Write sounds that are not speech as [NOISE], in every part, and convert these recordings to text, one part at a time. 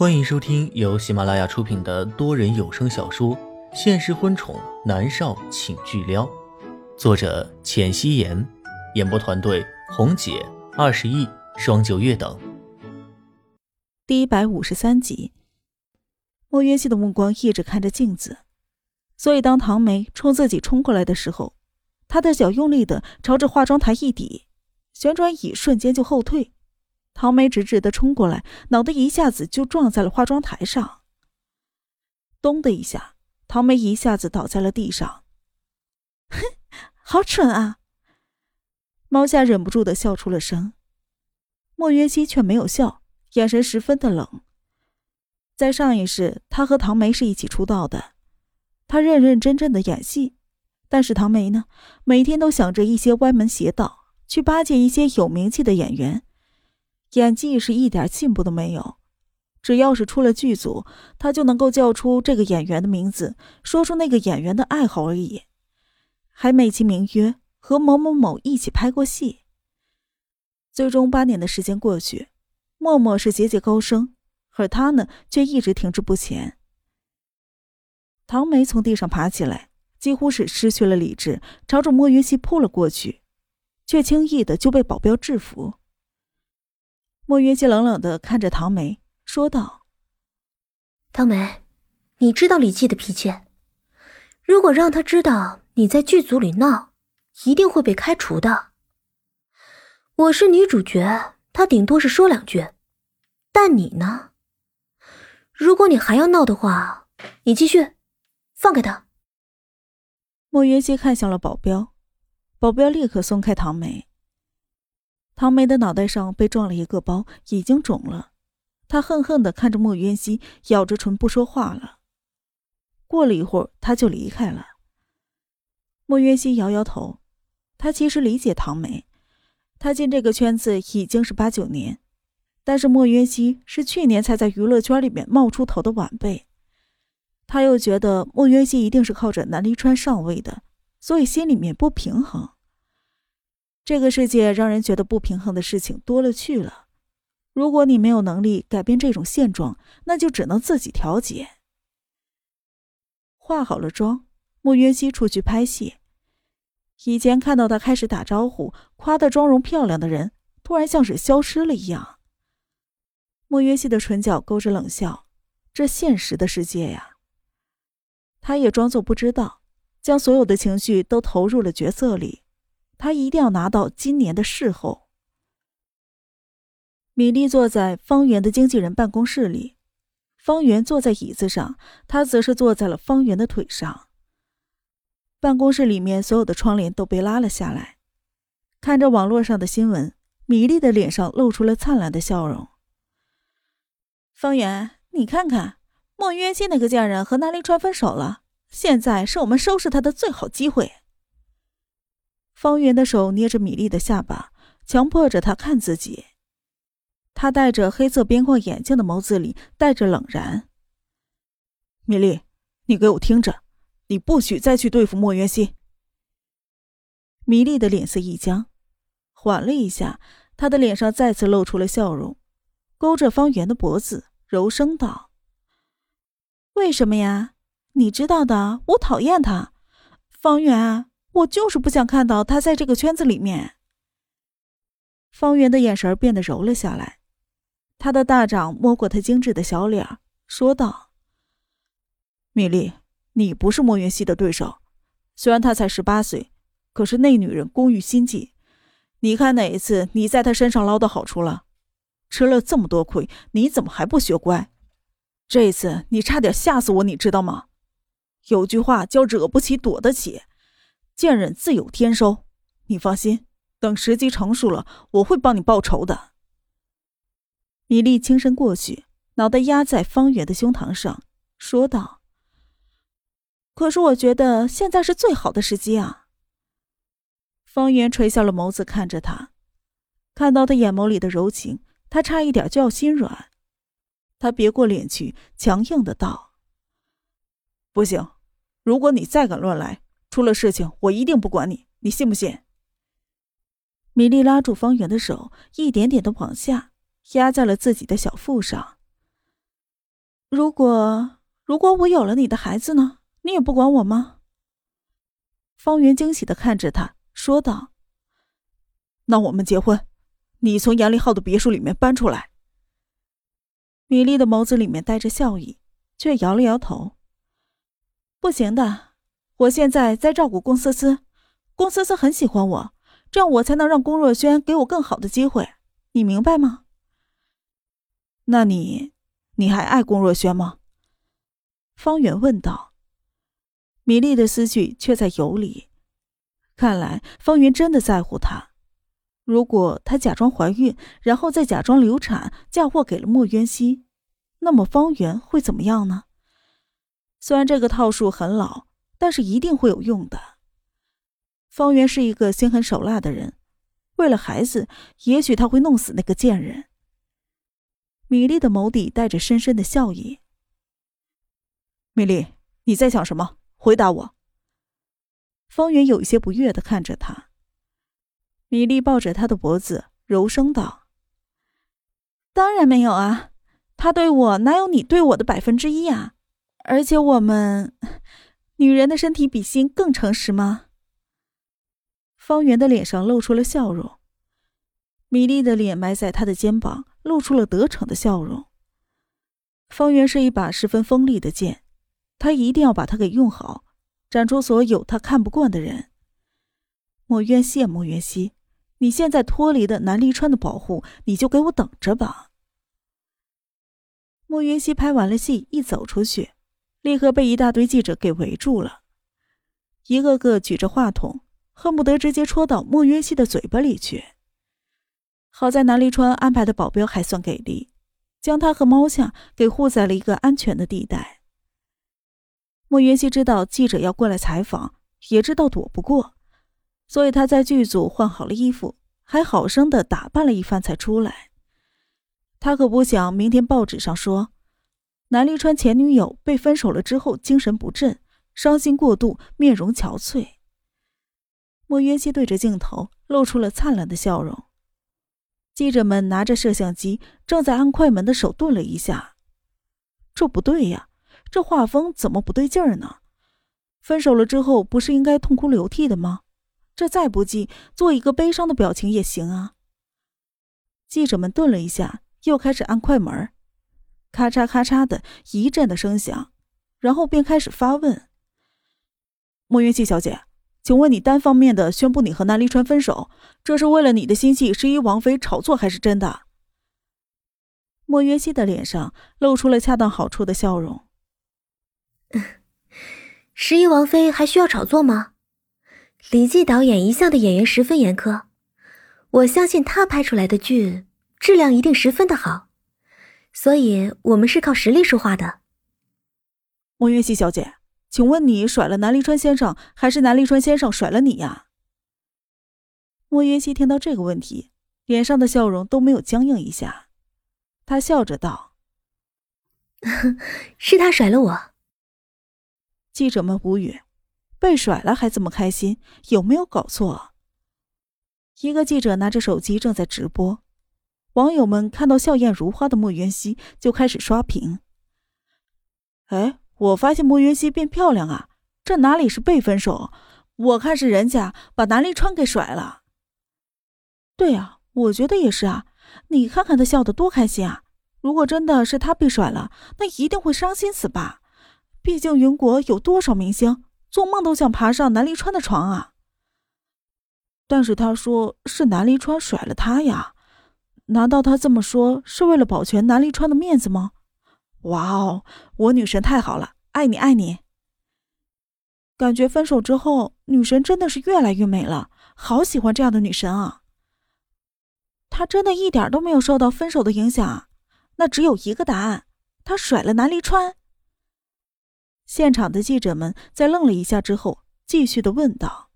欢迎收听由喜马拉雅出品的多人有声小说《现实婚宠男少请巨撩》，作者：浅汐颜，演播团队：红姐、二十亿、双九月等。第一百五十三集，莫约西的目光一直看着镜子，所以当唐梅冲自己冲过来的时候，他的脚用力的朝着化妆台一抵，旋转椅瞬间就后退。唐梅直直的冲过来，脑袋一下子就撞在了化妆台上。咚的一下，唐梅一下子倒在了地上。哼，好蠢啊！猫夏忍不住的笑出了声。莫约西却没有笑，眼神十分的冷。在上一世，他和唐梅是一起出道的，他认认真真的演戏，但是唐梅呢，每天都想着一些歪门邪道，去巴结一些有名气的演员。演技是一点进步都没有，只要是出了剧组，他就能够叫出这个演员的名字，说出那个演员的爱好而已，还美其名曰和某某某一起拍过戏。最终八年的时间过去，默默是节节高升，而他呢，却一直停滞不前。唐梅从地上爬起来，几乎是失去了理智，朝着莫云熙扑了过去，却轻易的就被保镖制服。莫云熙冷冷的看着唐梅，说道：“唐梅，你知道李记的脾气，如果让他知道你在剧组里闹，一定会被开除的。我是女主角，他顶多是说两句，但你呢？如果你还要闹的话，你继续，放开他。”莫云熙看向了保镖，保镖立刻松开唐梅。唐梅的脑袋上被撞了一个包，已经肿了。她恨恨的看着莫渊熙，咬着唇不说话了。过了一会儿，他就离开了。莫渊熙摇摇头，他其实理解唐梅，他进这个圈子已经是八九年，但是莫渊熙是去年才在娱乐圈里面冒出头的晚辈，他又觉得莫渊熙一定是靠着南离川上位的，所以心里面不平衡。这个世界让人觉得不平衡的事情多了去了。如果你没有能力改变这种现状，那就只能自己调节。化好了妆，莫约熙出去拍戏。以前看到他开始打招呼、夸他妆容漂亮的人，突然像是消失了一样。莫约熙的唇角勾着冷笑，这现实的世界呀。他也装作不知道，将所有的情绪都投入了角色里。他一定要拿到今年的事后。米莉坐在方圆的经纪人办公室里，方圆坐在椅子上，他则是坐在了方圆的腿上。办公室里面所有的窗帘都被拉了下来，看着网络上的新闻，米莉的脸上露出了灿烂的笑容。方圆，你看看，莫渊熙那个贱人和南离川分手了，现在是我们收拾他的最好机会。方圆的手捏着米粒的下巴，强迫着她看自己。他戴着黑色边框眼镜的眸子里带着冷然。米粒，你给我听着，你不许再去对付莫渊熙。米粒的脸色一僵，缓了一下，她的脸上再次露出了笑容，勾着方圆的脖子，柔声道：“为什么呀？你知道的，我讨厌他，方圆。”啊我就是不想看到他在这个圈子里面。方圆的眼神变得柔了下来，他的大掌摸过他精致的小脸，说道：“米粒，你不是莫云熙的对手。虽然他才十八岁，可是那女人工欲心计。你看哪一次你在他身上捞到好处了？吃了这么多亏，你怎么还不学乖？这次你差点吓死我，你知道吗？有句话叫‘惹不起躲得起’。”贱人自有天收，你放心，等时机成熟了，我会帮你报仇的。米粒轻身过去，脑袋压在方圆的胸膛上，说道：“可是我觉得现在是最好的时机啊。”方圆垂下了眸子看着他，看到他眼眸里的柔情，他差一点就要心软。他别过脸去，强硬的道：“不行，如果你再敢乱来。”出了事情，我一定不管你，你信不信？米莉拉住方圆的手，一点点的往下压在了自己的小腹上。如果如果我有了你的孩子呢？你也不管我吗？方圆惊喜的看着他，说道：“那我们结婚，你从杨立浩的别墅里面搬出来。”米粒的眸子里面带着笑意，却摇了摇头：“不行的，我现在在照顾龚思思，龚思思很喜欢我，这样我才能让龚若轩给我更好的机会，你明白吗？”那你，你还爱龚若轩吗？方圆问道。米粒的思绪却在游离，看来方圆真的在乎她。如果她假装怀孕，然后再假装流产，嫁祸给了莫渊熙，那么方圆会怎么样呢？虽然这个套数很老，但是一定会有用的。方圆是一个心狠手辣的人，为了孩子，也许他会弄死那个贱人。米粒的眸底带着深深的笑意。米粒，你在想什么？回答我。方圆有一些不悦的看着他。米粒抱着他的脖子，柔声道：“当然没有啊，他对我哪有你对我的百分之一啊？而且我们，女人的身体比心更诚实吗？”方圆的脸上露出了笑容。米粒的脸埋在他的肩膀。露出了得逞的笑容。方圆是一把十分锋利的剑，他一定要把它给用好，斩出所有他看不惯的人。莫渊羡莫渊熙，你现在脱离了南离川的保护，你就给我等着吧。莫渊熙拍完了戏，一走出去，立刻被一大堆记者给围住了，一个个举着话筒，恨不得直接戳到莫渊熙的嘴巴里去。好在南离川安排的保镖还算给力，将他和猫夏给护在了一个安全的地带。莫云熙知道记者要过来采访，也知道躲不过，所以他在剧组换好了衣服，还好生的打扮了一番才出来。他可不想明天报纸上说南离川前女友被分手了之后精神不振，伤心过度，面容憔悴。莫云熙对着镜头露出了灿烂的笑容。记者们拿着摄像机，正在按快门的手顿了一下。这不对呀，这画风怎么不对劲儿呢？分手了之后不是应该痛哭流涕的吗？这再不济做一个悲伤的表情也行啊。记者们顿了一下，又开始按快门，咔嚓咔嚓的一阵的声响，然后便开始发问：“莫云熙小姐。”请问你单方面的宣布你和南离川分手，这是为了你的心系十一王妃炒作，还是真的？莫约西的脸上露出了恰当好处的笑容。[LAUGHS] 十一王妃还需要炒作吗？李记导演一向对演员十分严苛，我相信他拍出来的剧质量一定十分的好，所以我们是靠实力说话的。莫云溪小姐。请问你甩了南离川先生，还是南离川先生甩了你呀？莫云熙听到这个问题，脸上的笑容都没有僵硬一下，他笑着道：[LAUGHS] “是他甩了我。”记者们无语，被甩了还这么开心，有没有搞错？一个记者拿着手机正在直播，网友们看到笑靥如花的莫云熙，就开始刷屏。哎。我发现莫云熙变漂亮啊，这哪里是被分手？我看是人家把南离川给甩了。对呀，我觉得也是啊。你看看他笑得多开心啊！如果真的是他被甩了，那一定会伤心死吧？毕竟云国有多少明星做梦都想爬上南离川的床啊。但是他说是南离川甩了他呀，难道他这么说是为了保全南离川的面子吗？哇哦，我女神太好了，爱你爱你。感觉分手之后，女神真的是越来越美了，好喜欢这样的女神啊。她真的一点都没有受到分手的影响，那只有一个答案，她甩了南离川。现场的记者们在愣了一下之后，继续的问道：“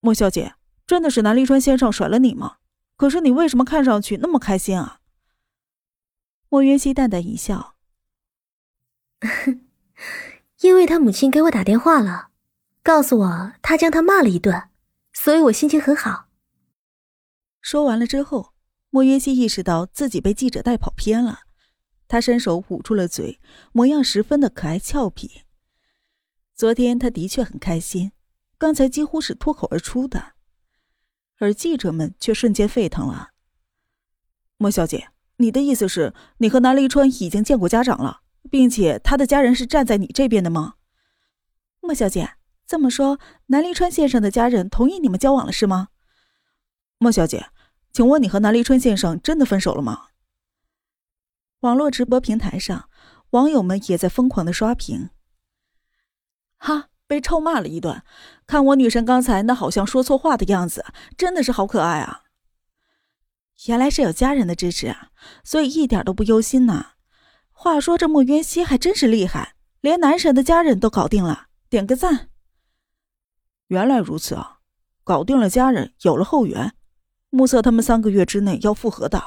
莫小姐，真的是南离川先生甩了你吗？可是你为什么看上去那么开心啊？”莫云熙淡淡一笑：“ [LAUGHS] 因为他母亲给我打电话了，告诉我他将他骂了一顿，所以我心情很好。”说完了之后，莫云熙意识到自己被记者带跑偏了，他伸手捂住了嘴，模样十分的可爱俏皮。昨天他的确很开心，刚才几乎是脱口而出的，而记者们却瞬间沸腾了。莫小姐，你的意思是，你和南离川已经见过家长了，并且他的家人是站在你这边的吗？莫小姐，这么说，南离川先生的家人同意你们交往了，是吗？莫小姐，请问你和南离川先生真的分手了吗？网络直播平台上，网友们也在疯狂的刷屏。哈，被臭骂了一顿。看我女神刚才那好像说错话的样子，真的是好可爱啊！原来是有家人的支持啊，所以一点都不忧心呐。话说这莫渊熙还真是厉害，连男神的家人都搞定了，点个赞。原来如此啊，搞定了家人，有了后援，目测他们三个月之内要复合的。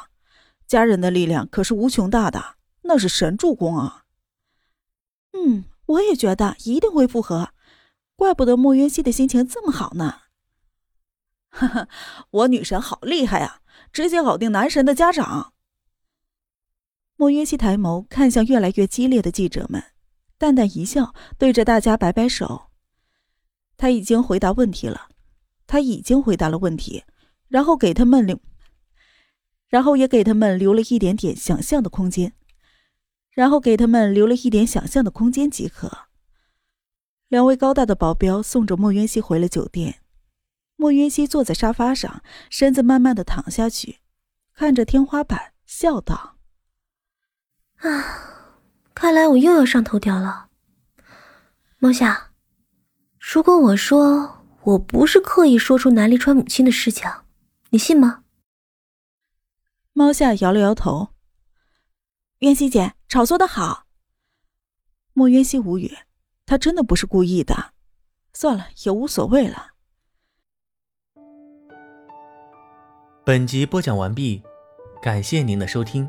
家人的力量可是无穷大的，那是神助攻啊！嗯，我也觉得一定会复合，怪不得莫渊熙的心情这么好呢。哈哈，我女神好厉害啊，直接搞定男神的家长。莫渊熙抬眸看向越来越激烈的记者们，淡淡一笑，对着大家摆摆手。他已经回答问题了，他已经回答了问题，然后给他们留。然后也给他们留了一点点想象的空间，然后给他们留了一点想象的空间即可。两位高大的保镖送着莫渊熙回了酒店。莫渊熙坐在沙发上，身子慢慢的躺下去，看着天花板，笑道：“啊，看来我又要上头条了。猫夏，如果我说我不是刻意说出南离川母亲的事情，你信吗？”猫夏摇了摇头。渊熙姐，炒作的好。莫渊熙无语，他真的不是故意的。算了，也无所谓了。本集播讲完毕，感谢您的收听。